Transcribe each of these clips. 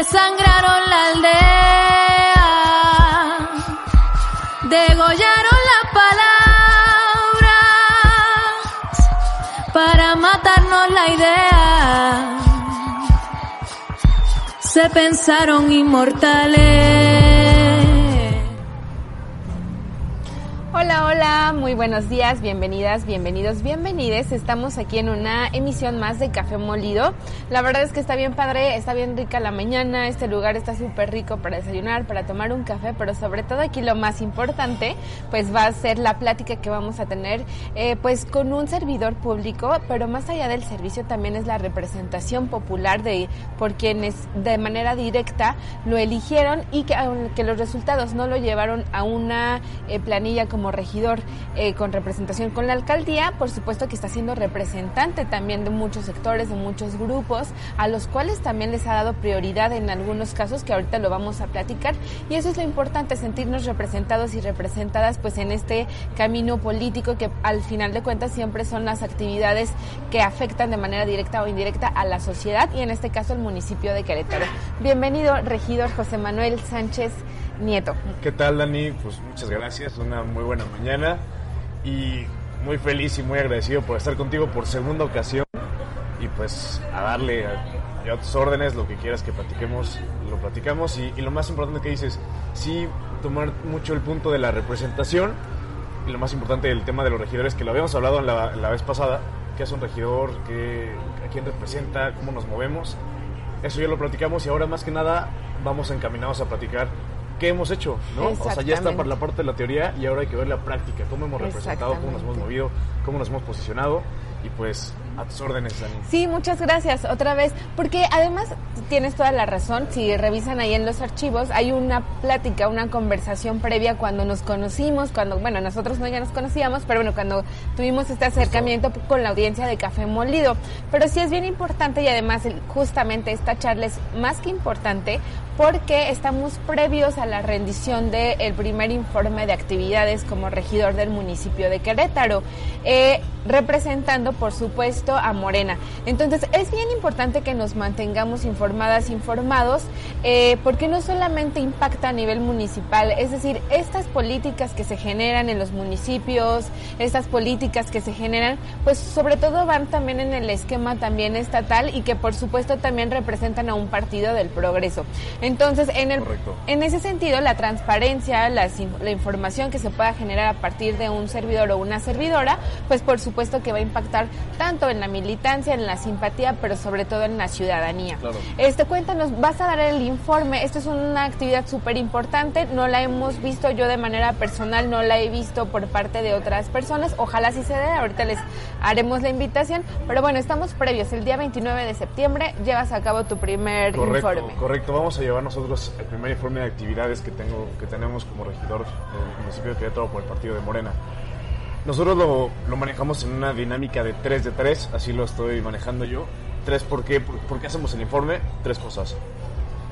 Desangraron la aldea. Degollaron las palabras para matarnos la idea. Se pensaron inmortales. Hola, hola, muy buenos días, bienvenidas, bienvenidos, bienvenides. Estamos aquí en una emisión más de Café Molido. La verdad es que está bien padre, está bien rica la mañana, este lugar está súper rico para desayunar, para tomar un café, pero sobre todo aquí lo más importante, pues va a ser la plática que vamos a tener, eh, pues con un servidor público, pero más allá del servicio también es la representación popular de por quienes de manera directa lo eligieron y que aunque los resultados no lo llevaron a una eh, planilla como como regidor eh, con representación con la alcaldía, por supuesto que está siendo representante también de muchos sectores, de muchos grupos, a los cuales también les ha dado prioridad en algunos casos que ahorita lo vamos a platicar. Y eso es lo importante, sentirnos representados y representadas pues en este camino político que al final de cuentas siempre son las actividades que afectan de manera directa o indirecta a la sociedad y en este caso el municipio de Querétaro. Bienvenido, regidor José Manuel Sánchez Nieto. ¿Qué tal, Dani? Pues muchas gracias, una muy buena mañana y muy feliz y muy agradecido por estar contigo por segunda ocasión y pues a darle a, tus órdenes lo que quieras que platiquemos, lo platicamos y, lo más importante que dices, sí tomar mucho el punto de la representación y lo más importante del tema de los regidores que lo habíamos hablado la, la vez pasada, qué hace un regidor, qué, a quién representa, cómo nos movemos, eso ya lo platicamos y ahora más que nada vamos encaminados a platicar qué hemos hecho, ¿no? O sea, ya está por la parte de la teoría y ahora hay que ver la práctica, cómo hemos representado, cómo nos hemos movido, cómo nos hemos posicionado y pues a tus órdenes, Dani. Sí, muchas gracias otra vez, porque además tienes toda la razón, si revisan ahí en los archivos, hay una plática, una conversación previa cuando nos conocimos, cuando, bueno, nosotros no ya nos conocíamos, pero bueno, cuando tuvimos este acercamiento con la audiencia de Café Molido. Pero sí es bien importante y además justamente esta charla es más que importante porque estamos previos a la rendición del el primer informe de actividades como regidor del municipio de Querétaro, eh, representando por supuesto a Morena. Entonces es bien importante que nos mantengamos informadas, informados, eh, porque no solamente impacta a nivel municipal, es decir, estas políticas que se generan en los municipios, estas políticas que se generan, pues sobre todo van también en el esquema también estatal y que por supuesto también representan a un partido del progreso. En, el, en ese sentido, la transparencia, la, la información que se pueda generar a partir de un servidor o una servidora, pues por supuesto que va a impactar tanto en la militancia, en la simpatía, pero sobre todo en la ciudadanía. Claro. Este, cuéntanos, vas a dar el informe. Esto es una actividad súper importante. No la hemos visto yo de manera personal, no la he visto por parte de otras personas. Ojalá sí se dé. Ahorita les haremos la invitación. Pero bueno, estamos previos. El día 29 de septiembre llevas a cabo tu primer correcto, informe. Correcto. Vamos a llevar nosotros el primer informe de actividades que tengo, que tenemos como regidor del municipio de Querétaro por el partido de Morena. Nosotros lo, lo, manejamos en una dinámica de 3 de 3, así lo estoy manejando yo. Tres, ¿por qué? ¿Por qué hacemos el informe? Tres cosas.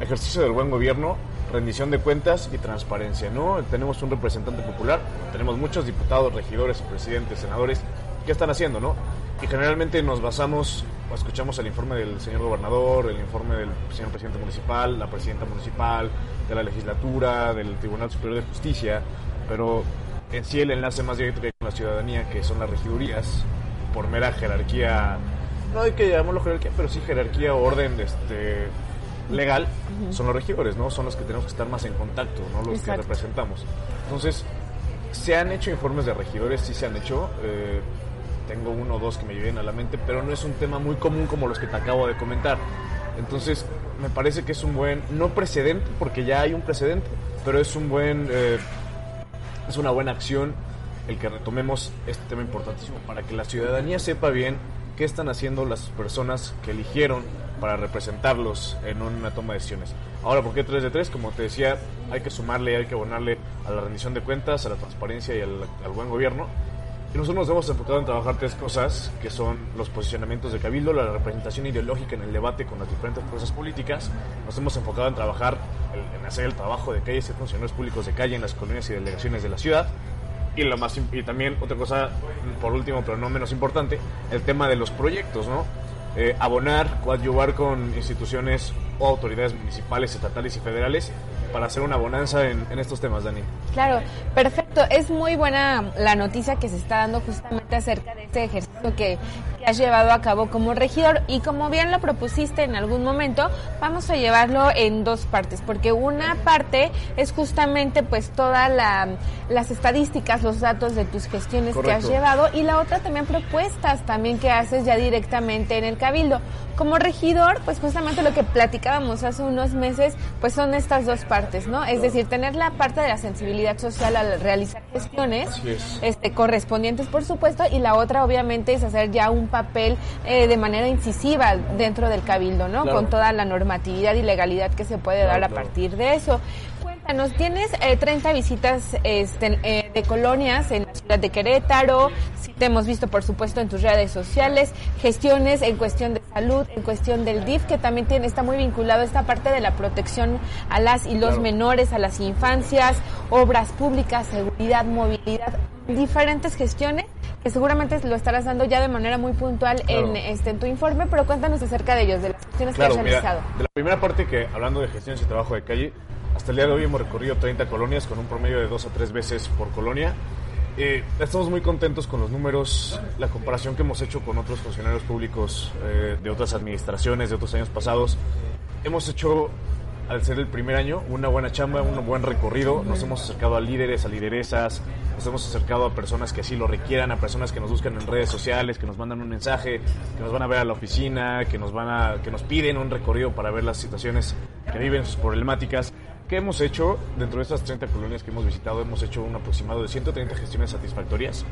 Ejercicio del buen gobierno, rendición de cuentas y transparencia, ¿no? Tenemos un representante popular, tenemos muchos diputados, regidores, presidentes, senadores. ¿Qué están haciendo, no? Y generalmente nos basamos, o escuchamos el informe del señor gobernador, el informe del señor presidente municipal, la presidenta municipal, de la legislatura, del Tribunal Superior de Justicia, pero en sí el enlace más directo que hay con la ciudadanía, que son las regidurías, por mera jerarquía, no hay que llamarlo jerarquía, pero sí jerarquía o orden de este, legal, uh -huh. son los regidores, ¿no? Son los que tenemos que estar más en contacto, ¿no? Los Exacto. que representamos. Entonces, se han hecho informes de regidores, sí se han hecho. Eh, tengo uno o dos que me vienen a la mente, pero no es un tema muy común como los que te acabo de comentar. Entonces, me parece que es un buen, no precedente, porque ya hay un precedente, pero es un buen, eh, es una buena acción el que retomemos este tema importantísimo para que la ciudadanía sepa bien qué están haciendo las personas que eligieron para representarlos en una toma de decisiones. Ahora, ¿por qué 3 de 3? Como te decía, hay que sumarle, hay que abonarle a la rendición de cuentas, a la transparencia y al buen gobierno. Y nosotros nos hemos enfocado en trabajar tres cosas, que son los posicionamientos de Cabildo, la representación ideológica en el debate con las diferentes fuerzas políticas. Nos hemos enfocado en trabajar, en hacer el trabajo de calle y funcionarios públicos de calle en las colonias y delegaciones de la ciudad. Y, lo más, y también otra cosa, por último, pero no menos importante, el tema de los proyectos, ¿no? Eh, abonar, coadyuvar con instituciones o autoridades municipales, estatales y federales para hacer una bonanza en, en, estos temas, Dani. Claro, perfecto. Es muy buena la noticia que se está dando justamente acerca de este ejercicio que, has llevado a cabo como regidor y como bien lo propusiste en algún momento, vamos a llevarlo en dos partes, porque una parte es justamente pues todas la, las estadísticas, los datos de tus gestiones Correcto. que has llevado y la otra también propuestas también que haces ya directamente en el cabildo. Como regidor, pues justamente lo que platicábamos hace unos meses, pues son estas dos partes, ¿no? Es decir, tener la parte de la sensibilidad social al realizar gestiones, este, correspondientes por supuesto, y la otra obviamente es hacer ya un papel eh, de manera incisiva dentro del cabildo, ¿no? Claro. Con toda la normatividad y legalidad que se puede Claro, dar a claro. partir de eso. Cuéntanos, tienes eh, 30 visitas este, eh, de colonias en la ciudad de Querétaro, sí te hemos visto por supuesto en tus redes sociales, gestiones en cuestión de salud, en cuestión del DIF, que también tiene, está muy vinculado a esta parte de la protección a las y los menores, a las infancias, obras públicas, seguridad, movilidad, diferentes gestiones que seguramente lo estarás dando ya de manera muy puntual en, Claro. este, en tu informe, pero cuéntanos acerca de ellos, de las gestiones Claro, que has mira, realizado. de la primera parte que, hablando de gestiones y trabajo de calle, hasta el día de hoy hemos recorrido 30 colonias con un promedio de dos a tres veces por colonia. Eh, estamos muy contentos con los números, la comparación que hemos hecho con otros funcionarios públicos eh, de otras administraciones, de otros años pasados. Hemos hecho, al ser el primer año, una buena chamba, un buen recorrido. Nos hemos acercado a líderes, a lideresas, nos hemos acercado a personas que así lo requieran, a personas que nos buscan en redes sociales, que nos mandan un mensaje, que nos van a ver a la oficina, que nos van a, que nos piden un recorrido para ver las situaciones que viven, sus problemáticas. ¿Qué hemos hecho? Dentro de estas 30 colonias que hemos visitado, hemos hecho un aproximado de 130 gestiones satisfactorias.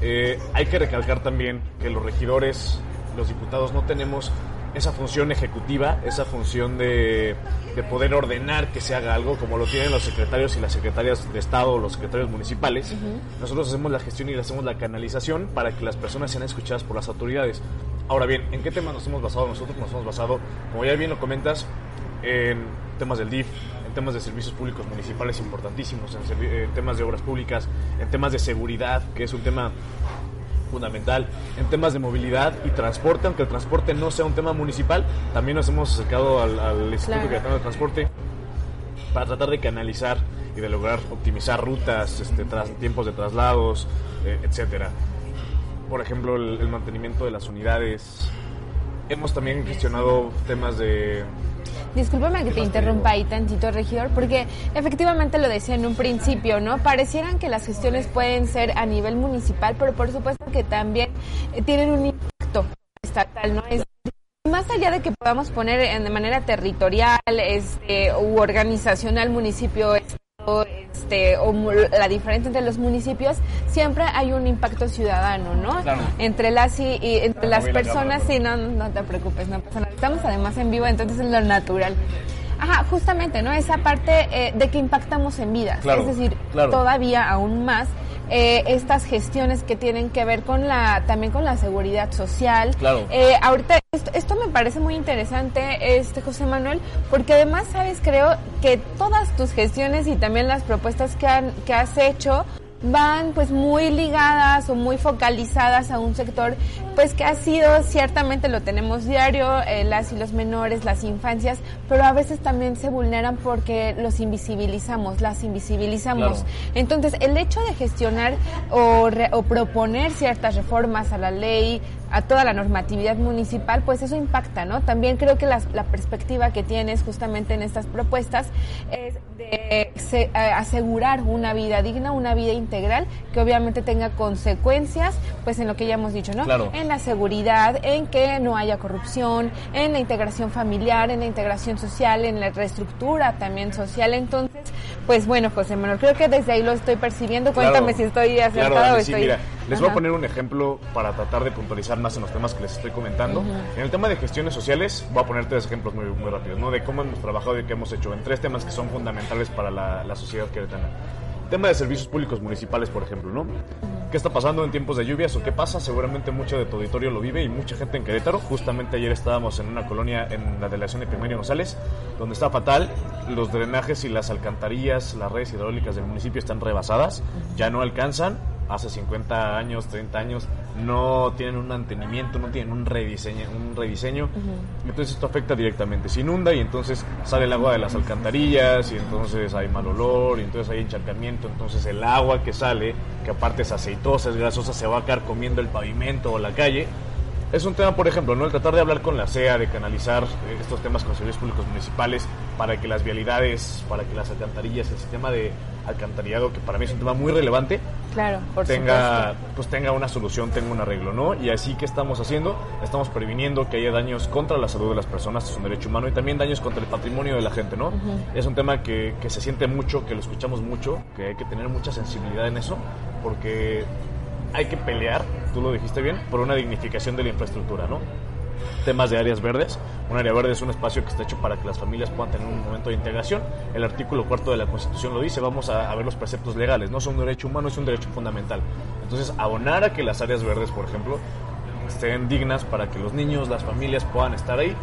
Eh, hay que recalcar también que los regidores, los diputados, no tenemos esa función ejecutiva, esa función de, de poder ordenar que se haga algo, como lo tienen los secretarios y las secretarias de Estado o los secretarios municipales. Nosotros hacemos la gestión y hacemos la canalización para que las personas sean escuchadas por las autoridades. Ahora bien, ¿en qué temas nos hemos basado nosotros? Nos hemos basado, como ya bien lo comentas, en temas del DIF, en temas de servicios públicos municipales importantísimos, en temas de obras públicas, en temas de seguridad, que es un tema fundamental, en temas de movilidad y transporte, aunque el transporte no sea un tema municipal, también nos hemos acercado al, al Instituto Claro. Queretano de Transporte para tratar de canalizar y de lograr optimizar rutas, este, tras, tiempos de traslados, eh, etcétera. Por ejemplo, el, el mantenimiento de las unidades. Hemos también gestionado temas de Discúlpame que te interrumpa ahí tantito, regidor, porque efectivamente lo decía en un principio, ¿no? Parecieran que las gestiones pueden ser a nivel municipal, pero por supuesto que también eh, tienen un impacto estatal, ¿no? Es más allá de que podamos poner de manera territorial este, u organizacional municipio estado, este, o la diferencia entre los municipios, siempre hay un impacto ciudadano, ¿no? Claro. Entre las y, y entre las muy bien, personas, sí, no, no te preocupes, no pasa nada. Estamos además en vivo, entonces es lo natural. Ajá, justamente, ¿no? Esa parte eh, de que impactamos en vidas. Claro, es decir, claro. todavía aún más eh, estas gestiones que tienen que ver con la también con la seguridad social. Claro. Eh, ahorita esto, esto me parece muy interesante, este José Manuel, porque además sabes, creo que todas tus gestiones y también las propuestas que, han, que has hecho van pues muy ligadas o muy focalizadas a un sector pues que ha sido ciertamente lo tenemos diario eh, las y los menores las infancias pero a veces también se vulneran porque los invisibilizamos las invisibilizamos Claro. entonces el hecho de gestionar o, re- o proponer ciertas reformas a la ley a toda la normatividad municipal, pues eso impacta, ¿no? También creo que las- la perspectiva que tienes justamente en estas propuestas es de se- eh, asegurar una vida digna, una vida integral, que obviamente tenga consecuencias, pues en lo que ya hemos dicho, ¿no? Claro. En la seguridad, en que no haya corrupción, en la integración familiar, en la integración social, en la reestructura también social. Entonces, Pues bueno, José Manuel, creo que desde ahí lo estoy percibiendo. Cuéntame Claro. si estoy Claro, Dani, o estoy... mira, les voy a poner un ejemplo para tratar de puntualizar más en los temas que les estoy comentando. En el tema de gestiones sociales, voy a poner tres ejemplos muy, muy rápidos, ¿no? De cómo hemos trabajado y qué hemos hecho en tres temas que son fundamentales para la, la sociedad queretana. Tema de servicios públicos municipales, por ejemplo, ¿no? ¿Qué está pasando en tiempos de lluvias o qué pasa? Seguramente mucho de tu auditorio lo vive y mucha gente en Querétaro. Justamente ayer estábamos en una colonia en la delegación de Primario González, donde está fatal. Los drenajes y las alcantarillas, las redes hidráulicas del municipio están rebasadas, ya no alcanzan. Hace 50 años, 30 años, no tienen un mantenimiento, no tienen un rediseño. Un rediseño. Entonces esto afecta directamente. Se inunda y entonces sale el agua de las alcantarillas y entonces hay mal olor y entonces hay encharcamiento. Entonces el agua que sale, que aparte es aceitosa, es grasosa, se va a quedar comiendo el pavimento o la calle. Es un tema, por ejemplo, ¿no? El tratar de hablar con la CEA, de canalizar eh, estos temas con servicios públicos municipales para que las vialidades, para que las alcantarillas, el sistema de alcantarillado, que para mí es un tema muy relevante, Claro, por tenga, supuesto. pues tenga una solución, tenga un arreglo, ¿no? Y así que estamos haciendo, estamos previniendo que haya daños contra la salud de las personas, es un derecho humano, y también daños contra el patrimonio de la gente, ¿no? Es un tema que, que se siente mucho, que lo escuchamos mucho, que hay que tener mucha sensibilidad en eso, porque hay que pelear, tú lo dijiste bien, por una dignificación de la infraestructura, ¿no? temas de áreas verdes. Un área verde es un espacio que está hecho para que las familias puedan tener un momento de integración. El artículo cuarto de la Constitución lo dice, vamos a, ver los preceptos legales. No son un derecho humano, es un derecho fundamental. Entonces, abonar a que las áreas verdes, por ejemplo, estén dignas para que los niños, las familias puedan estar ahí.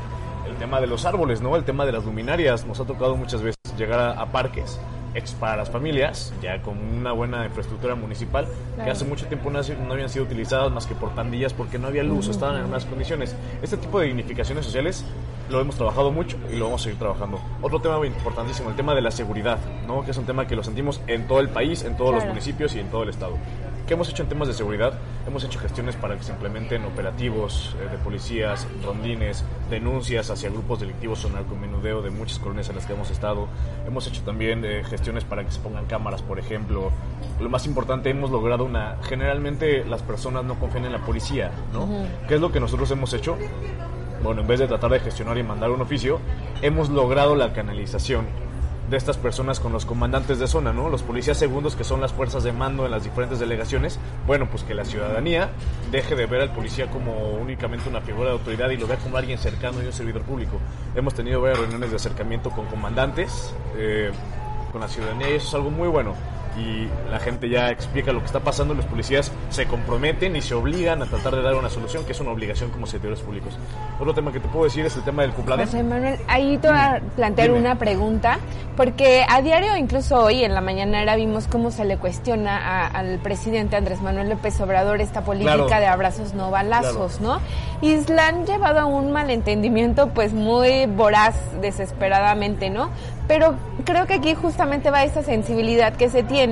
El tema de los árboles, ¿no? El tema de las luminarias. Nos ha tocado muchas veces llegar a parques ex para las familias, ya con una buena infraestructura municipal, que hace mucho tiempo no, no habían sido utilizadas más que por pandillas porque no había luz, estaban en unas condiciones. Este tipo de dignificaciones sociales lo hemos trabajado mucho y lo vamos a seguir trabajando. Otro tema importantísimo, el tema de la seguridad, ¿no? que es un tema que lo sentimos en todo el país, en todos los Claro. municipios y en todo el estado. ¿Qué hemos hecho en temas de seguridad? Hemos hecho gestiones para que se implementen operativos eh, de policías, rondines, denuncias hacia grupos delictivos o narcomenudeo de muchas colonias en las que hemos estado. Hemos hecho también eh, gestiones para que se pongan cámaras, por ejemplo. Lo más importante, hemos logrado una... Generalmente las personas no confían en la policía, ¿no? ¿Qué es lo que nosotros hemos hecho? Bueno, en vez de tratar de gestionar y mandar un oficio, hemos logrado la canalización de estas personas con los comandantes de zona, ¿no? Los policías segundos que son las fuerzas de mando en las diferentes delegaciones. Bueno, pues que la ciudadanía deje de ver al policía como únicamente una figura de autoridad y lo vea como alguien cercano y un servidor público. Hemos tenido varias reuniones de acercamiento con comandantes, eh, con la ciudadanía y eso es algo muy bueno. Y la gente ya explica lo que está pasando, los policías se comprometen y se obligan a tratar de dar una solución, que es una obligación como servidores públicos. Otro tema que te puedo decir es el tema del cumpleaños. José Manuel, ahí te voy a plantear Dime. una pregunta, porque a diario, incluso hoy en la mañanera, vimos cómo se le cuestiona a- al presidente Andrés Manuel López Obrador esta política Claro. de abrazos no balazos, ¿no? Y la han llevado a un malentendimiento pues muy voraz, desesperadamente, ¿no? Pero creo que aquí justamente va esa sensibilidad que se tiene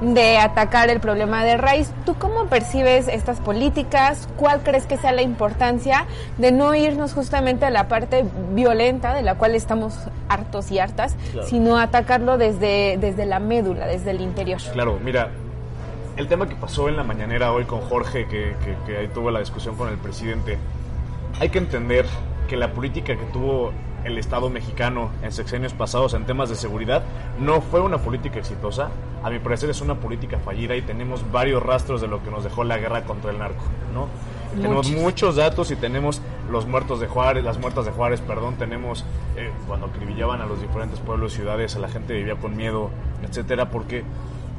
de atacar el problema de raíz. ¿Tú cómo percibes estas políticas? ¿Cuál crees que sea la importancia de no irnos justamente a la parte violenta de la cual estamos hartos y hartas, Claro. sino atacarlo desde, desde la médula, desde el interior? Claro, mira, el tema que pasó en la mañanera hoy con Jorge, que, que, que ahí tuvo la discusión con el presidente, hay que entender que la política que tuvo el Estado mexicano en sexenios pasados en temas de seguridad no fue una política exitosa. A mi parecer es una política fallida y tenemos varios rastros de lo que nos dejó la guerra contra el narco, ¿no? Tenemos Muchos. muchos datos y tenemos los muertos de Juárez, las muertas de Juárez, perdón, tenemos eh, cuando acribillaban a los diferentes pueblos, ciudades, a la gente vivía con miedo, etcétera, porque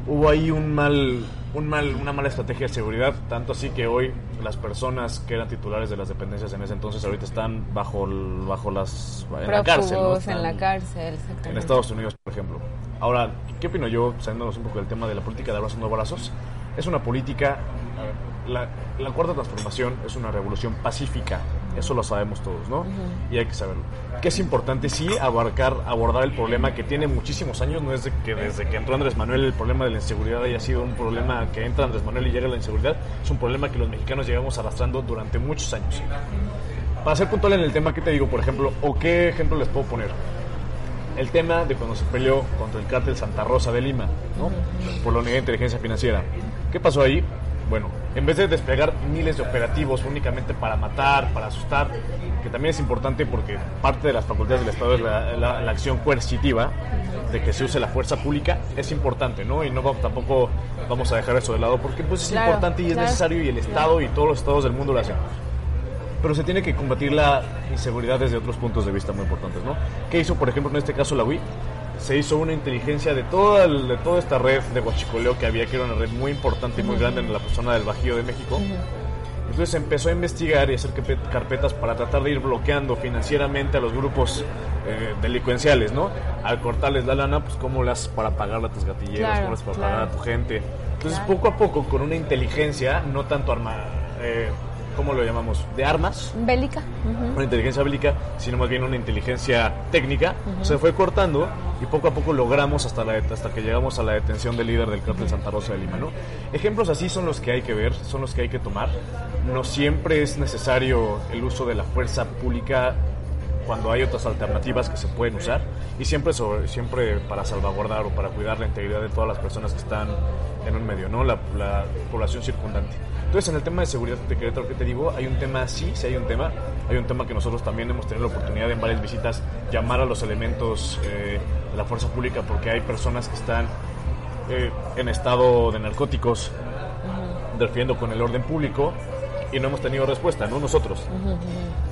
hubo ahí un mal, un mal, una mala estrategia de seguridad, tanto así que hoy las personas que eran titulares de las dependencias en ese entonces ahorita están bajo, bajo las en la cárcel, ¿no? Prófugos en la cárcel, exactamente. en Estados Unidos, por ejemplo. Ahora, ¿qué opino yo, saliéndonos un poco del tema de la política de abrazos no balazos? Es una política, la, la cuarta transformación es una revolución pacífica, eso lo sabemos todos, ¿no? Y hay que saberlo. Que es importante, sí, abarcar, abordar el problema que tiene muchísimos años, no es de que desde que entró Andrés Manuel el problema de la inseguridad haya sido un problema que entra Andrés Manuel y llega la inseguridad, es un problema que los mexicanos llevamos arrastrando durante muchos años. Para ser puntual en el tema, ¿qué te digo, por ejemplo? ¿O qué ejemplo les puedo poner? el tema de cuando se peleó contra el cártel Santa Rosa de Lima, ¿no? Por la unidad de inteligencia financiera. ¿Qué pasó ahí? Bueno, en vez de desplegar miles de operativos únicamente para matar, para asustar, que también es importante porque parte de las facultades del Estado es la, la- la acción coercitiva, de que se use la fuerza pública, es importante, ¿no? Y no va- tampoco vamos a dejar eso de lado porque pues es Claro, importante y es claro. necesario y el Estado y todos los estados del mundo lo hacen. Pero se tiene que combatir la inseguridad desde otros puntos de vista muy importantes, ¿no? ¿Qué hizo, por ejemplo, en este caso la UI? Se hizo una inteligencia de toda, el- de toda esta red de huachicoleo que había, que era una red muy importante y muy grande en la zona del Bajío de México. Entonces empezó a investigar y a hacer carpe- carpetas para tratar de ir bloqueando financieramente a los grupos eh, delincuenciales, ¿no? Al cortarles la lana, pues cómo las para pagarle a tus gatilleros, Claro, cómo las para claro. pagar a tu gente. Entonces Claro. poco a poco, con una inteligencia, no tanto arma, eh, ¿cómo lo llamamos? De armas, Bélica. una inteligencia bélica, sino más bien una inteligencia técnica, se fue cortando y poco a poco logramos hasta, la, hasta que llegamos a la detención del líder del cártel Santa Rosa de Lima. ¿no? Ejemplos así son los que hay que ver, son los que hay que tomar. No siempre es necesario el uso de la fuerza pública cuando hay otras alternativas que se pueden usar y siempre siempre para salvaguardar o para cuidar la integridad de todas las personas que están en un medio, ¿no? La población circundante. Entonces, en el tema de seguridad de Querétaro, ¿qué te digo? Hay un tema, sí, sí hay un tema. Hay un tema que nosotros también hemos tenido la oportunidad en varias visitas llamar a los elementos eh, de la fuerza pública porque hay personas que están eh, en estado de narcóticos interfiriendo con el orden público y no hemos tenido respuesta, ¿no? Nosotros,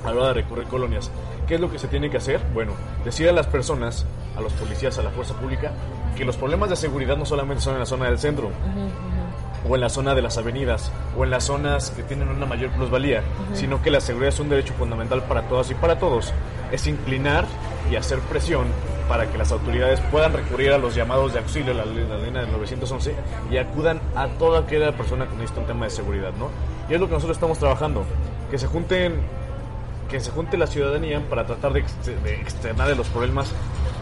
a la hora de recurrir colonias. ¿Qué es lo que se tiene que hacer? Bueno, decir a las personas, a los policías, a la fuerza pública, que los problemas de seguridad no solamente son en la zona del centro, o en la zona de las avenidas, o en las zonas que tienen una mayor plusvalía, sino que la seguridad es un derecho fundamental para todas y para todos. Es inclinar y hacer presión para que las autoridades puedan recurrir a los llamados de auxilio, la, la línea del 911, y acudan a toda aquella persona que necesita un tema de seguridad, ¿no? Y es lo que nosotros estamos trabajando, que se junten que se junte la ciudadanía para tratar de, ex- de externar los problemas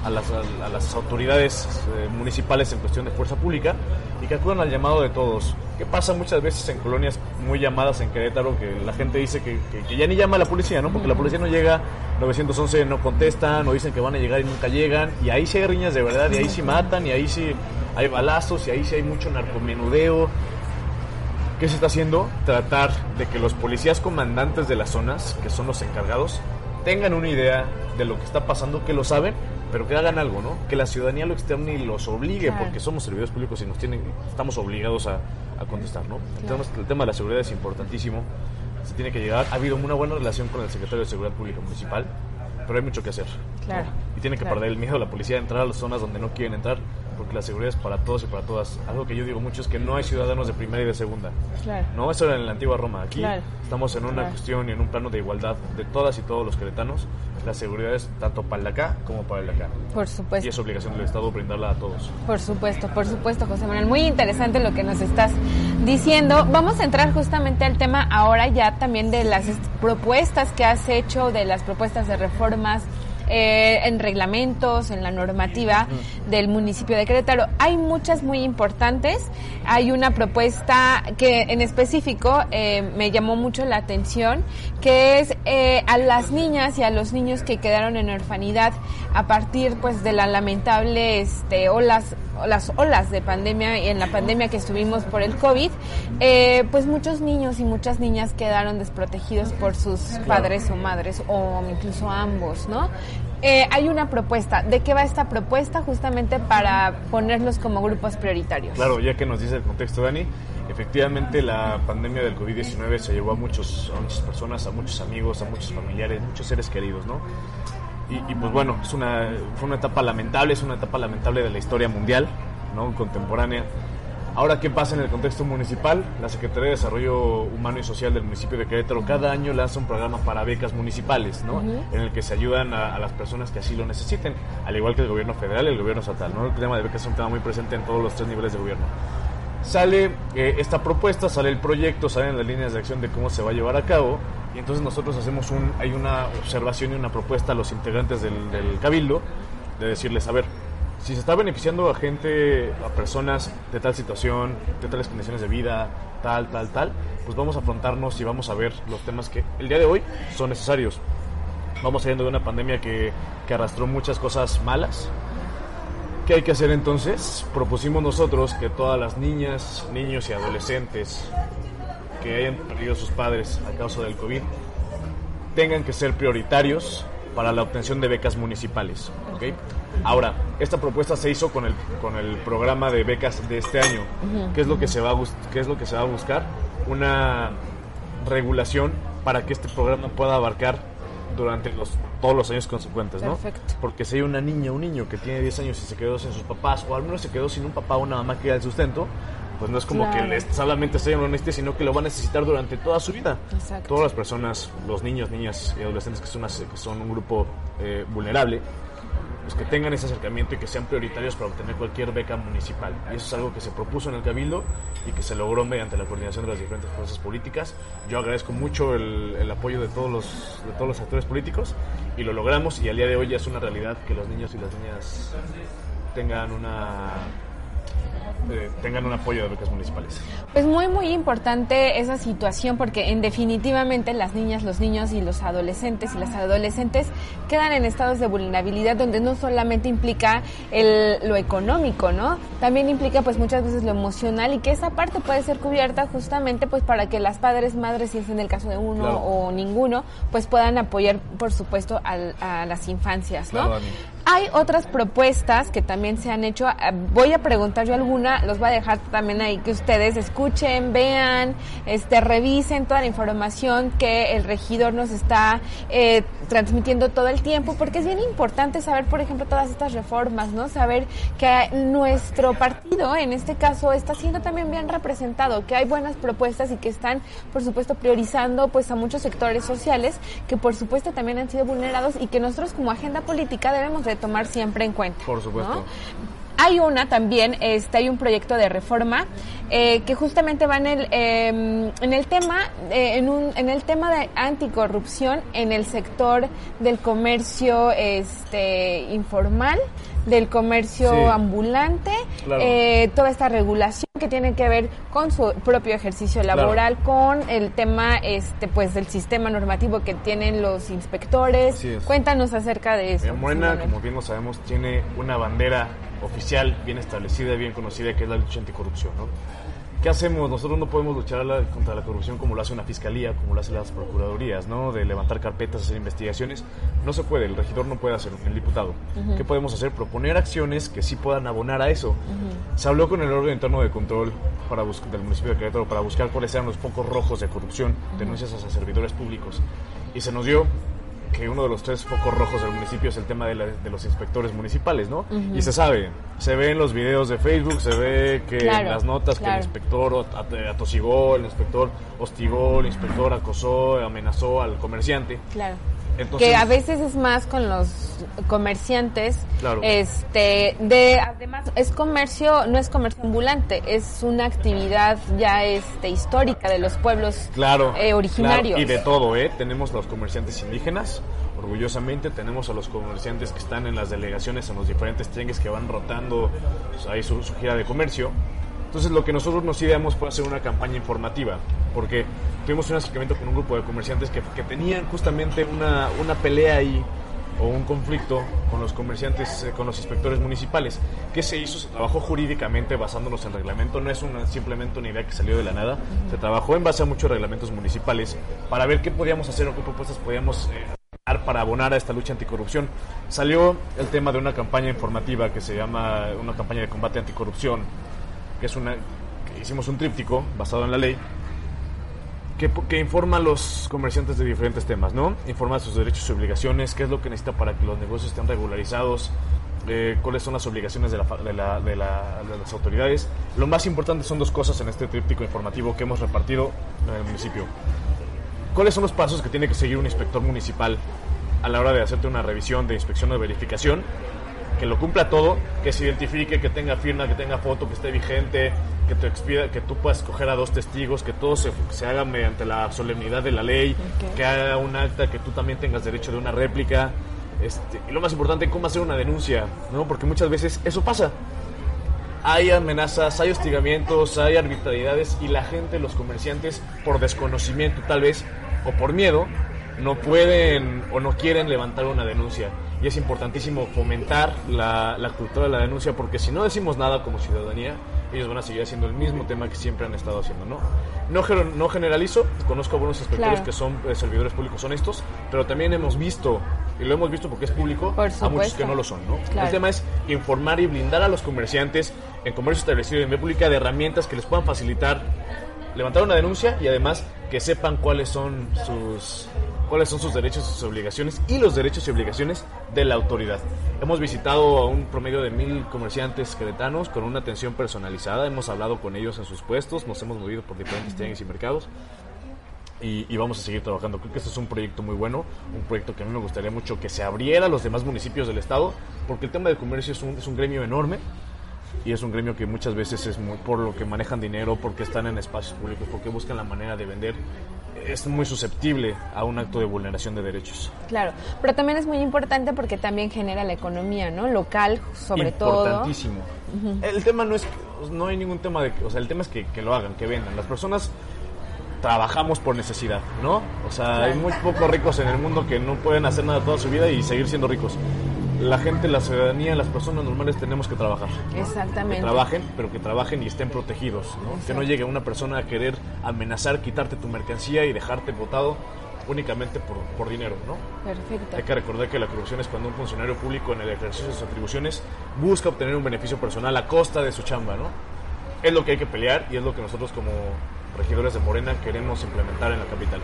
a las, a las autoridades eh, municipales en cuestión de fuerza pública y que acudan al llamado de todos. ¿Qué pasa muchas veces en colonias muy llamadas en Querétaro que la gente dice que, que- ya ni llama a la policía, ¿no? Porque la policía no llega, 911 no contestan o dicen que van a llegar y nunca llegan y ahí sí hay riñas de verdad y ahí sí matan y ahí sí hay balazos y ahí sí hay mucho narcomenudeo. ¿Qué se está haciendo? Tratar de que los policías comandantes de las zonas, que son los encargados, tengan una idea de lo que está pasando, que lo saben, pero que hagan algo, ¿no? Que la ciudadanía lo externe y los obligue, Claro. porque somos servidores públicos y nos tienen, estamos obligados a, a contestar, ¿no? El, tema, el tema de la seguridad es importantísimo, se tiene que llegar. Ha habido una buena relación con el secretario de Seguridad Pública Municipal, pero hay mucho que hacer. ¿no? Claro. Y tiene que Claro. perder el miedo a la policía de entrar a las zonas donde no quieren entrar, porque la seguridad es para todos y para todas. Algo que yo digo mucho es que no hay ciudadanos de primera y de segunda. Claro. No, eso era en la antigua Roma. Aquí Claro. estamos en una Claro. cuestión y en un plano de igualdad de todas y todos los queretanos. La seguridad es tanto para el de acá como para el de acá. Por Y supuesto. es obligación del Estado brindarla a todos. Por supuesto, por supuesto, José Manuel. Muy interesante lo que nos estás diciendo. Vamos a entrar justamente al tema ahora ya también de las est- propuestas que has hecho, de las propuestas de reformas eh, en reglamentos, en la normativa del municipio de Querétaro. Hay muchas muy importantes. Hay una propuesta que en específico eh, me llamó mucho la atención, que es eh, a las niñas y a los niños que quedaron en orfanidad a partir pues de la lamentable este, olas las olas de pandemia y en la pandemia que estuvimos por el COVID, eh, pues muchos niños y muchas niñas quedaron desprotegidos por sus padres o madres o incluso ambos, ¿no? Eh, hay una propuesta. ¿De qué va esta propuesta? Justamente para ponerlos como grupos prioritarios. Claro, ya que nos dice el contexto, Dani, efectivamente la pandemia del COVID-19 se llevó a, muchos, a muchas personas, a muchos amigos, a muchos familiares, muchos seres queridos, ¿no? Y, y, pues bueno, es una, fue una etapa lamentable, es una etapa lamentable de la historia mundial, ¿no? Contemporánea. Ahora, ¿qué pasa en el contexto municipal? La Secretaría de Desarrollo Humano y Social del municipio de Querétaro cada año lanza un programa para becas municipales, ¿no? En el que se ayudan a, a las personas que así lo necesiten, al igual que el gobierno federal y el gobierno estatal, ¿no? El tema de becas es un tema muy presente en todos los tres niveles de gobierno. Sale eh, esta propuesta, sale el proyecto, salen las líneas de acción de cómo se va a llevar a cabo y entonces nosotros hacemos un, hay una observación y una propuesta a los integrantes del, del cabildo de decirles, a ver, si se está beneficiando a gente, a personas de tal situación, de tales condiciones de vida, tal, tal, tal, pues vamos a afrontarnos y vamos a ver los temas que el día de hoy son necesarios. Vamos saliendo de una pandemia que, que arrastró muchas cosas malas, ¿Qué hay que hacer entonces? Propusimos nosotros que todas las niñas, niños y adolescentes que hayan perdido sus padres a causa del COVID tengan que ser prioritarios para la obtención de becas municipales. ¿ok? Ahora, esta propuesta se hizo con el, con el programa de becas de este año. ¿Qué, es lo que se va a ¿Qué es lo que se va a buscar? Una regulación para que este programa pueda abarcar durante los, todos los años consecuentes, ¿no? Perfecto. Porque si hay una niña o un niño que tiene 10 años y se quedó sin sus papás, o al menos se quedó sin un papá o una mamá que da el sustento, pues no es como Claro. que solamente se lo necesite, sino que lo va a necesitar durante toda su vida. Exacto. Todas las personas, los niños, niñas y adolescentes que son, que son un grupo eh, vulnerable, pues que tengan ese acercamiento y que sean prioritarios para obtener cualquier beca municipal. Y eso es algo que se propuso en el Cabildo y que se logró mediante la coordinación de las diferentes fuerzas políticas. Yo agradezco mucho el, el apoyo de todos, los, de todos los actores políticos y lo logramos y al día de hoy ya es una realidad que los niños y las niñas tengan una eh, tengan un apoyo de becas municipales. Pues muy, muy importante esa situación porque en definitivamente las niñas, los niños y los adolescentes y las adolescentes quedan en estados de vulnerabilidad donde no solamente implica el, lo económico, ¿no? También implica pues muchas veces lo emocional y que esa parte puede ser cubierta justamente pues para que las padres, madres, si es en el caso de uno Claro. o ninguno, pues puedan apoyar por supuesto al- a las infancias, ¿no? Claro. Hay otras propuestas que también se han hecho. Eh, Voy a preguntar yo alguna, los voy a dejar también ahí que ustedes escuchen, vean, este, revisen toda la información que el regidor nos está eh, transmitiendo todo el tiempo, porque es bien importante saber, por ejemplo, todas estas reformas, ¿no? Saber que nuestro partido, en este caso, está siendo también bien representado, que hay buenas propuestas y que están, por supuesto, priorizando pues a muchos sectores sociales que, por supuesto, también han sido vulnerados y que nosotros como agenda política debemos de tomar siempre en cuenta. Por supuesto. ¿no? Hay una también, este, hay un proyecto de reforma eh, que justamente va en el, eh, en el tema, eh, en, un, en el tema de anticorrupción en el sector del comercio, este, informal, del comercio Sí. ambulante, Claro. eh, toda esta regulación que tiene que ver con su propio ejercicio Claro. laboral, con el tema, este, pues, del sistema normativo que tienen los inspectores. Cuéntanos acerca de eso. Morena, Manuel. como bien lo sabemos, tiene una bandera oficial bien establecida, bien conocida, que es la lucha anticorrupción. ¿no? ¿Qué hacemos? Nosotros no podemos luchar la- contra la corrupción como lo hace una fiscalía, como lo hacen las procuradurías, ¿no? De levantar carpetas, hacer investigaciones. No se puede, el regidor no puede hacerlo, el diputado. ¿Qué podemos hacer? Proponer acciones que sí puedan abonar a eso. Se habló con el órgano interno de control para del municipio de Querétaro para buscar cuáles eran los focos rojos de corrupción, denuncias hacia servidores públicos. Y se nos dio que uno de los tres focos rojos del municipio es el tema de, la- de los inspectores municipales, ¿no? Y se sabe, se ve en los videos de Facebook, se ve que Claro, en las notas que el inspector at- atosigó, el inspector hostigó, el inspector acosó, amenazó al comerciante. Claro. Entonces, que a veces es más con los comerciantes. Claro. Este, de además es comercio, no es comercio ambulante, es una actividad ya este histórica de los pueblos Claro, eh, originarios. claro, y de todo, ¿eh? Tenemos los comerciantes indígenas, orgullosamente, tenemos a los comerciantes que están en las delegaciones, en los diferentes tianguis que van rotando pues, ahí su, su gira de comercio. Entonces, lo que nosotros nos ideamos fue hacer una campaña informativa, porque tuvimos un acercamiento con un grupo de comerciantes que, que tenían justamente una, una pelea ahí o un conflicto con los comerciantes, eh, con los inspectores municipales. ¿Qué se hizo? Se trabajó jurídicamente basándonos en reglamento, no es una, simplemente una idea que salió de la nada, se trabajó en base a muchos reglamentos municipales para ver qué podíamos hacer o qué propuestas podíamos eh, para abonar a esta lucha anticorrupción. Salió el tema de una campaña informativa que se llama una campaña de combate anticorrupción, que es una que hicimos un tríptico basado en la ley que, que informa a los comerciantes de diferentes temas, ¿no? Informa sus derechos y obligaciones, qué es lo que necesita para que los negocios estén regularizados, eh, cuáles son las obligaciones de, la de la- de la- de las autoridades. Lo más importante son dos cosas en este tríptico informativo que hemos repartido en el municipio. ¿Cuáles son los pasos que tiene que seguir un inspector municipal a la hora de hacerte una revisión de inspección o de verificación? Que lo cumpla todo, que se identifique, que tenga firma, que tenga foto, que esté vigente, que, te expida, que tú puedas escoger a dos testigos, que todo se, se haga mediante la solemnidad de la ley, que haga un acta, que tú también tengas derecho de una réplica. Este, y lo más importante, cómo hacer una denuncia, ¿no? Porque muchas veces eso pasa hay amenazas, hay hostigamientos, hay arbitrariedades y la gente, los comerciantes, por desconocimiento tal vez o por miedo, no pueden o no quieren levantar una denuncia. y es importantísimo fomentar la, la cultura de la denuncia porque si no decimos nada como ciudadanía, ellos van a seguir haciendo el mismo tema que siempre han estado haciendo, ¿no? No, no generalizo, conozco a buenos inspectores Claro. que son eh, servidores públicos honestos, pero también hemos visto, y lo hemos visto porque es público, a muchos que no lo son, ¿no? Claro. El tema es informar y blindar a los comerciantes en comercio establecido y en vía pública de herramientas que les puedan facilitar levantar una denuncia y además que sepan cuáles son sus cuáles son sus derechos y sus obligaciones y los derechos y obligaciones de la autoridad. Hemos visitado a un promedio de mil comerciantes queretanos con una atención personalizada, hemos hablado con ellos en sus puestos, nos hemos movido por diferentes tianguis y mercados y, y vamos a seguir trabajando. Creo que este es un proyecto muy bueno, un proyecto que a mí me gustaría mucho que se abriera a los demás municipios del estado, porque el tema del comercio es un, es un gremio enorme y es un gremio que muchas veces es muy por lo que manejan dinero, porque están en espacios públicos, porque buscan la manera de vender. Es muy susceptible a un acto de vulneración de derechos. Claro, pero también es muy importante porque también genera la economía, ¿no? Local, sobre todo. Importantísimo. El tema no es, no hay ningún tema de, o sea, el tema es que, que lo hagan, que vendan. Las personas trabajamos por necesidad, ¿no? O sea, hay muy pocos ricos en el mundo que no pueden hacer nada toda su vida y seguir siendo ricos. La gente, la ciudadanía, las personas normales tenemos que trabajar. Que Exactamente. trabajen, pero que trabajen y estén protegidos, ¿no? Que no llegue una persona a querer amenazar, quitarte tu mercancía y dejarte botado únicamente por, por dinero, ¿no? Perfecto. Hay que recordar que la corrupción es cuando un funcionario público en el ejercicio de sus atribuciones busca obtener un beneficio personal a costa de su chamba, ¿no? Es lo que hay que pelear y es lo que nosotros como regidores de Morena queremos implementar en la capital.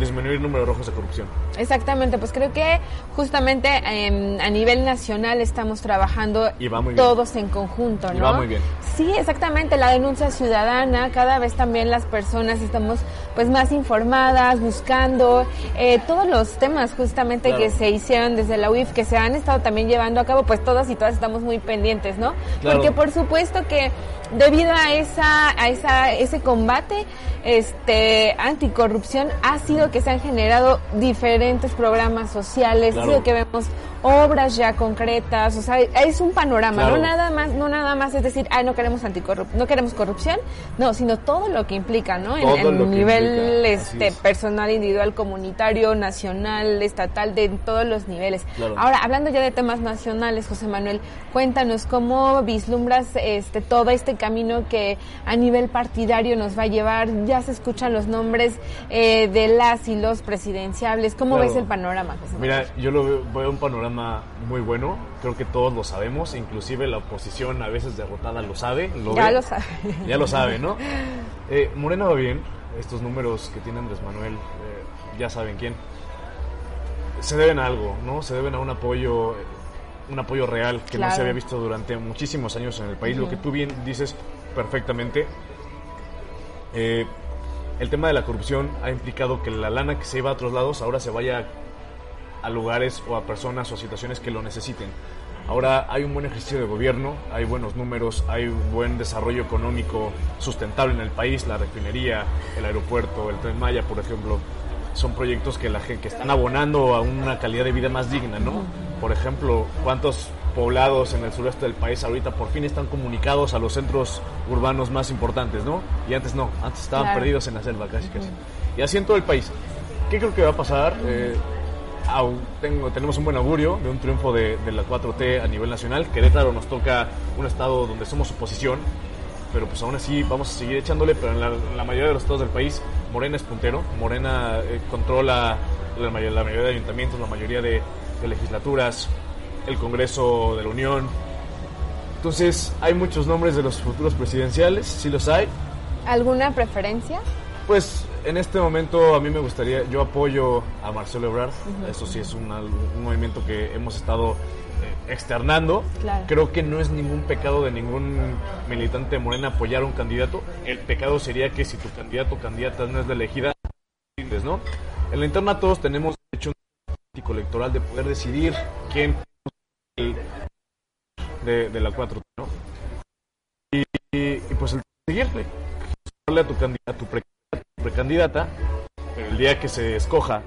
Disminuir el número de rojos de corrupción. Exactamente, pues creo que justamente em, a nivel nacional estamos trabajando Y va muy bien. todos en conjunto, ¿no? Y va muy bien. Sí, exactamente, la denuncia ciudadana, cada vez también las personas estamos pues más informadas, buscando eh, todos los temas justamente Claro. que se hicieron desde la UIF, que se han estado también llevando a cabo, pues todos y todas estamos muy pendientes, ¿no? Claro. Porque por supuesto que debido a esa a esa ese combate este anticorrupción ha sido que se han generado diferentes programas sociales, Claro. ha sido que vemos obras ya concretas, o sea, es un panorama, Claro. no nada más, no nada más es decir, ah, no queremos anticorrup no queremos corrupción, no, sino todo lo que implica, ¿no? En, Todo en que nivel este es. personal, individual, comunitario, nacional, estatal, de todos los niveles. Claro. Ahora, hablando ya de temas nacionales, José Manuel, cuéntanos cómo vislumbras este todo este camino que a nivel partidario nos va a llevar. Ya se escuchan los nombres eh, de las y los presidenciables. ¿Cómo Claro. ves el panorama, José Manuel? Mira, yo lo veo, veo un panorama muy bueno, creo que todos lo sabemos, inclusive la oposición a veces derrotada lo sabe. Lo ya ve. lo sabes. Ya lo sabe, ¿no? Eh, Morena va bien, estos números que tiene Andrés Manuel, eh, ya saben quién. Se deben a algo, ¿no? Se deben a un apoyo, eh, un apoyo real que no Claro. se había visto durante muchísimos años en el país. Lo que tú bien dices perfectamente. Eh, el tema de la corrupción ha implicado que la lana que se iba a otros lados ahora se vaya a lugares o a personas o a situaciones que lo necesiten. Ahora hay un buen ejercicio de gobierno, hay buenos números, hay un buen desarrollo económico sustentable en el país, la refinería, el aeropuerto, el tren Maya, por ejemplo, son proyectos que la gente que están abonando a una calidad de vida más digna, ¿no? Por ejemplo, cuántos poblados en el sureste del país ahorita por fin están comunicados a los centros urbanos más importantes, ¿no? Y antes no, antes estaban Claro. perdidos en la selva casi casi. Y así en todo el país. ¿Qué creo que va a pasar? Eh, tengo, tenemos un buen augurio de un triunfo de, de la 4T a nivel nacional. Querétaro nos toca un estado donde somos oposición, pero pues aún así vamos a seguir echándole, pero en la, en la mayoría de los estados del país Morena es puntero, Morena eh, controla la, may- la mayoría de ayuntamientos, la mayoría de, de legislaturas, el Congreso de la Unión. Entonces hay muchos nombres de los futuros presidenciales, sí los hay, ¿Alguna preferencia? pues en este momento a mí me gustaría, yo apoyo a Marcelo Ebrard, eso sí es un, un movimiento que hemos estado eh, externando. Claro. Creo que no es ningún pecado de ningún militante de Morena apoyar a un candidato. El pecado sería que si tu candidato o candidata no es la elegida, ¿no? En la interna todos tenemos derecho político electoral de poder decidir quién el- de, de la 4 ¿no? Y, pues el seguirle darle a tu, a tu pre- precandidata, el día que se escoja,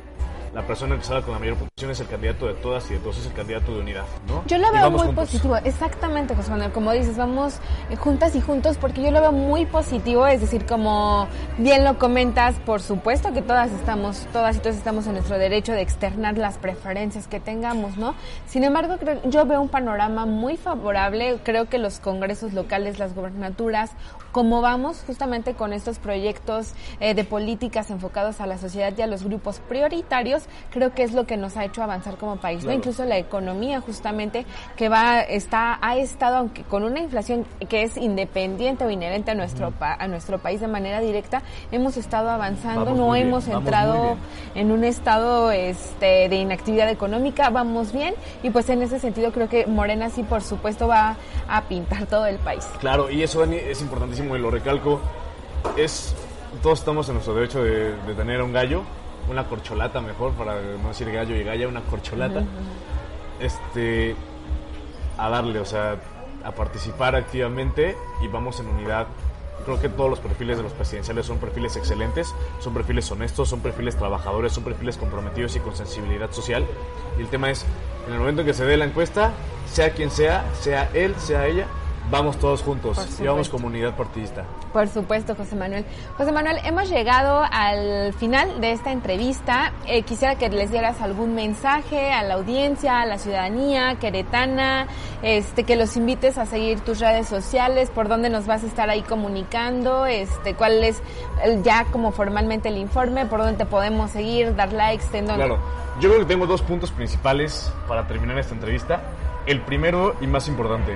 la persona que salga con la mayor posición es el candidato de todas y de todos, es el candidato de unidad, ¿no? Yo lo veo muy juntos. positivo, exactamente, José Manuel. Como dices, vamos eh, juntas y juntos porque yo lo veo muy positivo. Es decir, como bien lo comentas, por supuesto que todas estamos, todas y todos estamos en nuestro derecho de externar las preferencias que tengamos, ¿no? Sin embargo, creo- yo veo un panorama muy favorable. Creo que los congresos locales, las gobernaturas, como vamos justamente con estos proyectos eh, de políticas enfocados a la sociedad y a los grupos prioritarios, creo que es lo que nos ha hecho avanzar como país, ¿no? Incluso la economía justamente que va está ha estado aunque con una inflación que es independiente o inherente a nuestro pa- a nuestro país de manera directa, hemos estado avanzando, Vamos no bien, hemos entrado en un estado este de inactividad económica, vamos bien y pues en ese sentido creo que Morena sí por supuesto va a pintar todo el país. Claro, y eso, es importantísimo y lo recalco. Es, todos estamos en nuestro derecho de, de tener un gallo, una corcholata mejor, para no decir gallo y galla, una corcholata. Este, a darle, o sea, a participar activamente y vamos en unidad. Creo que todos los perfiles de los presidenciales son perfiles excelentes, son perfiles honestos, son perfiles trabajadores, son perfiles comprometidos y con sensibilidad social. Y el tema es, en el momento en que se dé la encuesta, sea quien sea, sea él, sea ella, vamos todos juntos Por y vamos supuesto. como unidad partidista. Por supuesto, José Manuel. José Manuel, hemos llegado al final de esta entrevista. Eh, quisiera que les dieras algún mensaje a la audiencia, a la ciudadanía queretana, este, que los invites a seguir tus redes sociales, por dónde nos vas a estar ahí comunicando, este, cuál es el- ya como formalmente el informe, por dónde te podemos seguir, dar likes, en dónde. Claro, yo creo que tengo dos puntos principales para terminar esta entrevista. El primero y más importante,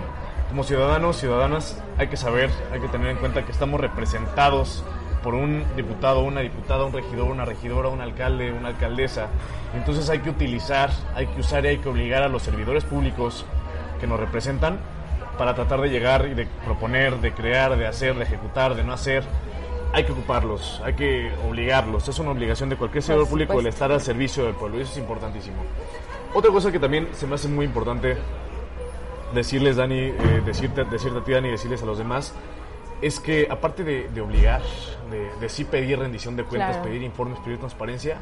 como ciudadanos, ciudadanas, hay que saber, hay que tener en cuenta que estamos representados por un diputado, una diputada, un regidor, una regidora, un alcalde, una alcaldesa. Entonces hay que utilizar, hay que usar y hay que obligar a los servidores públicos que nos representan para tratar de llegar y de proponer, de crear, de hacer, de ejecutar, de no hacer. Hay que ocuparlos, hay que obligarlos. Es una obligación de cualquier servidor público el estar al servicio del pueblo. y Eso es importantísimo. Otra cosa que también se me hace muy importante decirles, Dani, eh, decirte, decirte a ti, Dani, decirles a los demás, es que aparte de, de obligar, de, de sí pedir rendición de cuentas, Claro. pedir informes, pedir transparencia,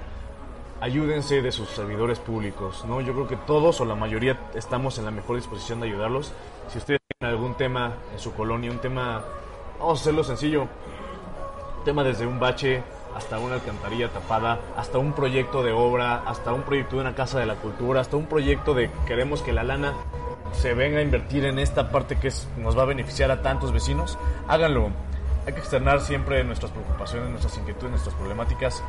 ayúdense de sus servidores públicos, ¿no? Yo creo que todos o la mayoría estamos en la mejor disposición de ayudarlos. Si ustedes tienen algún tema en su colonia, un tema, vamos a hacerlo sencillo, tema desde un bache hasta una alcantarilla tapada, hasta un proyecto de obra, hasta un proyecto de una casa de la cultura, hasta un proyecto de queremos que la lana se venga a invertir en esta parte que es- nos va a beneficiar a tantos vecinos, háganlo. Hay que externar siempre nuestras preocupaciones, nuestras inquietudes, nuestras problemáticas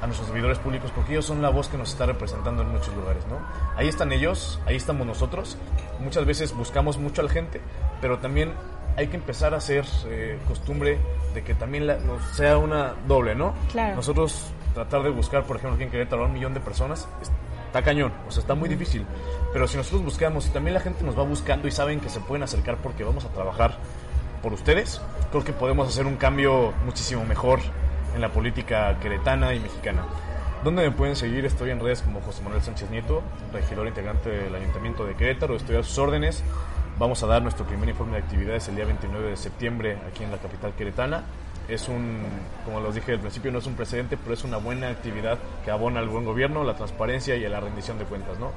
a nuestros servidores públicos porque ellos son la voz que nos está representando en muchos lugares, ¿no? Ahí están ellos, ahí estamos nosotros. Muchas veces buscamos mucho a la gente, pero también hay que empezar a hacer eh, costumbre de que también la- nos sea una doble, ¿no? Claro. Nosotros tratar de buscar, por ejemplo, aquí en Querétaro a un millón de personas, está cañón, o sea, está muy difícil. Pero si nosotros buscamos y también la gente nos va buscando y saben que se pueden acercar porque vamos a trabajar por ustedes, creo que podemos hacer un cambio muchísimo mejor en la política queretana y mexicana. ¿Dónde me pueden seguir? Estoy en redes como José Manuel Sánchez Nieto, regidor integrante del Ayuntamiento de Querétaro. Estoy a sus órdenes. Vamos a dar nuestro primer informe de actividades el día 29 de septiembre aquí en la capital queretana. Es un, como los dije al principio, no es un precedente, pero es una buena actividad que abona al buen gobierno, la transparencia y a la rendición de cuentas, ¿no?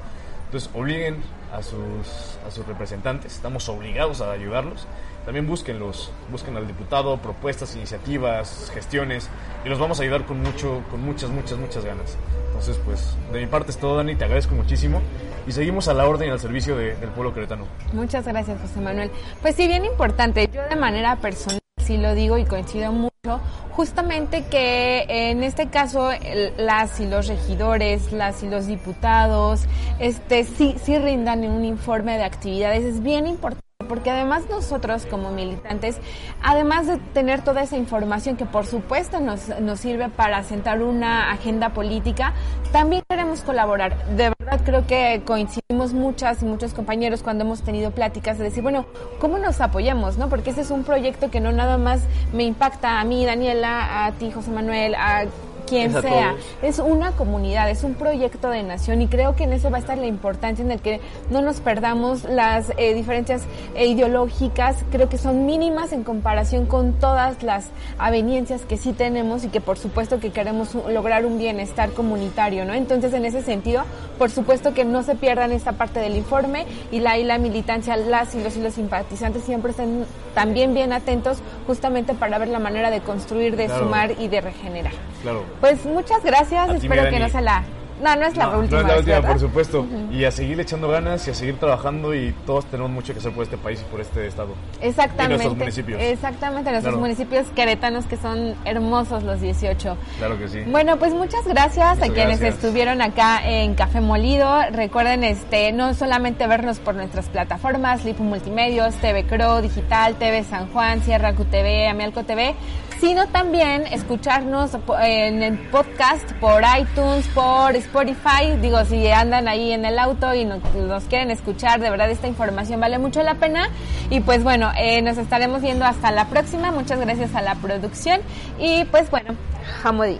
Entonces, obliguen a sus, a sus representantes, estamos obligados a ayudarlos. También búsquenlos, busquen al diputado, propuestas, iniciativas, gestiones, y los vamos a ayudar con mucho, con muchas, muchas, muchas ganas. Entonces, pues, de mi parte es todo, Dani, te agradezco muchísimo, y seguimos a la orden y al servicio de- del pueblo queretano. Muchas gracias, José Manuel. Pues sí, bien importante. Yo de manera personal sí lo digo y coincido mucho, justamente que en este caso el- las y los regidores, las y los diputados, este sí sí rindan un informe de actividades es bien importante. Porque además nosotros como militantes, además de tener toda esa información que por supuesto nos, nos sirve para sentar una agenda política, también queremos colaborar. De verdad creo que coincidimos muchas y muchos compañeros cuando hemos tenido pláticas de decir, bueno, ¿cómo nos apoyamos? no Porque ese es un proyecto que no nada más me impacta a mí, Daniela, a ti, José Manuel, a quien Es sea. Es una comunidad, es un proyecto de nación y creo que en eso va a estar la importancia en el que no nos perdamos las eh, diferencias eh, ideológicas, creo que son mínimas en comparación con todas las aveniencias que sí tenemos y que por supuesto que queremos lograr un bienestar comunitario, ¿no? Entonces en ese sentido, por supuesto que no se pierdan esta parte del informe y la y la militancia, las y los y los simpatizantes siempre estén también bien atentos justamente para ver la manera de construir, de Claro. sumar y de regenerar. Claro. Pues muchas gracias, A espero que no sea la... No, no es la No, última. no es la última, ¿verdad? por supuesto. Y a seguir echando ganas y a seguir trabajando y todos tenemos mucho que hacer por este país y por este estado. Exactamente. Y nuestros municipios. Exactamente, nuestros Claro. municipios queretanos que son hermosos los 18. Claro que sí. Bueno, pues muchas gracias Muchas a quienes gracias. estuvieron acá en Café Molido. Recuerden este no solamente vernos por nuestras plataformas, Lipo Multimedios, TV Cro, Digital, TV San Juan, Sierra QTV, Amialco TV, sino también escucharnos en el podcast por iTunes, por Spotify. Digo, si andan ahí en el auto y no- nos quieren escuchar, de verdad esta información vale mucho la pena. Y pues bueno, eh, nos estaremos viendo hasta la próxima. Muchas gracias a la producción. Y pues bueno, Hamodi.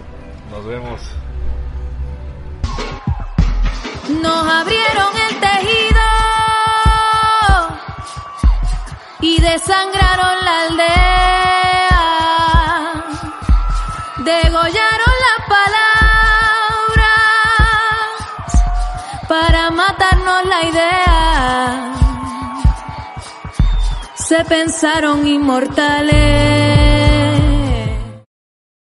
Nos vemos. Nos abrieron el tejido y desangraron la aldea. Degollaron para matarnos la idea. Se pensaron inmortales